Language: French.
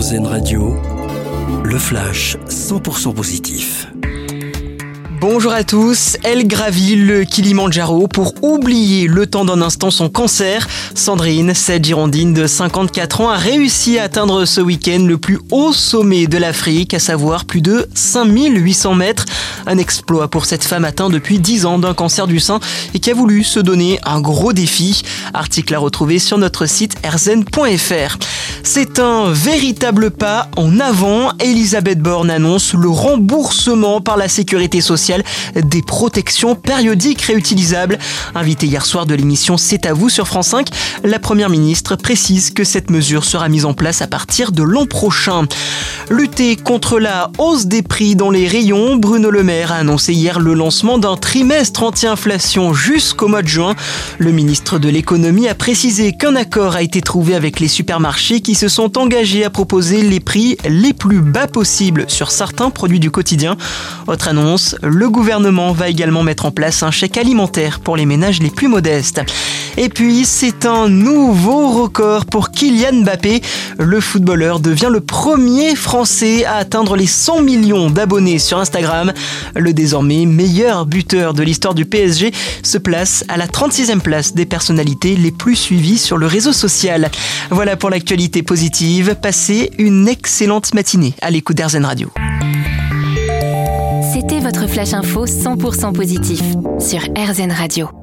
RZN Radio, le flash 100% positif. Bonjour à tous, elle gravit le Kilimandjaro pour oublier le temps d'un instant son cancer. Sandrine, cette girondine de 54 ans, a réussi à atteindre ce week-end le plus haut sommet de l'Afrique, à savoir plus de 5800 mètres. Un exploit pour cette femme atteinte depuis 10 ans d'un cancer du sein et qui a voulu se donner un gros défi. Article à retrouver sur notre site erzen.fr. C'est un véritable pas en avant. Elisabeth Borne annonce le remboursement par la sécurité sociale des protections périodiques réutilisables. Invitée hier soir de l'émission C'est à vous sur France 5, la première ministre précise que cette mesure sera mise en place à partir de l'an prochain. Lutter contre la hausse des prix dans les rayons, Bruno Le Maire a annoncé hier le lancement d'un trimestre anti-inflation jusqu'au mois de juin. Le ministre de l'économie a précisé qu'un accord a été trouvé avec les supermarchés qui se sont engagés à proposer les prix les plus bas possibles sur certains produits du quotidien. Autre annonce, le gouvernement va également mettre en place un chèque alimentaire pour les ménages les plus modestes. Et puis, c'est un nouveau record pour Kylian Mbappé. Le footballeur devient le premier Français à atteindre les 100 millions d'abonnés sur Instagram. Le désormais meilleur buteur de l'histoire du PSG se place à la 36e place des personnalités les plus suivies sur le réseau social. Voilà pour l'actualité positive. Passez une excellente matinée à l'écoute d'Airzen Radio. C'était votre flash info 100% positif sur RZN Radio.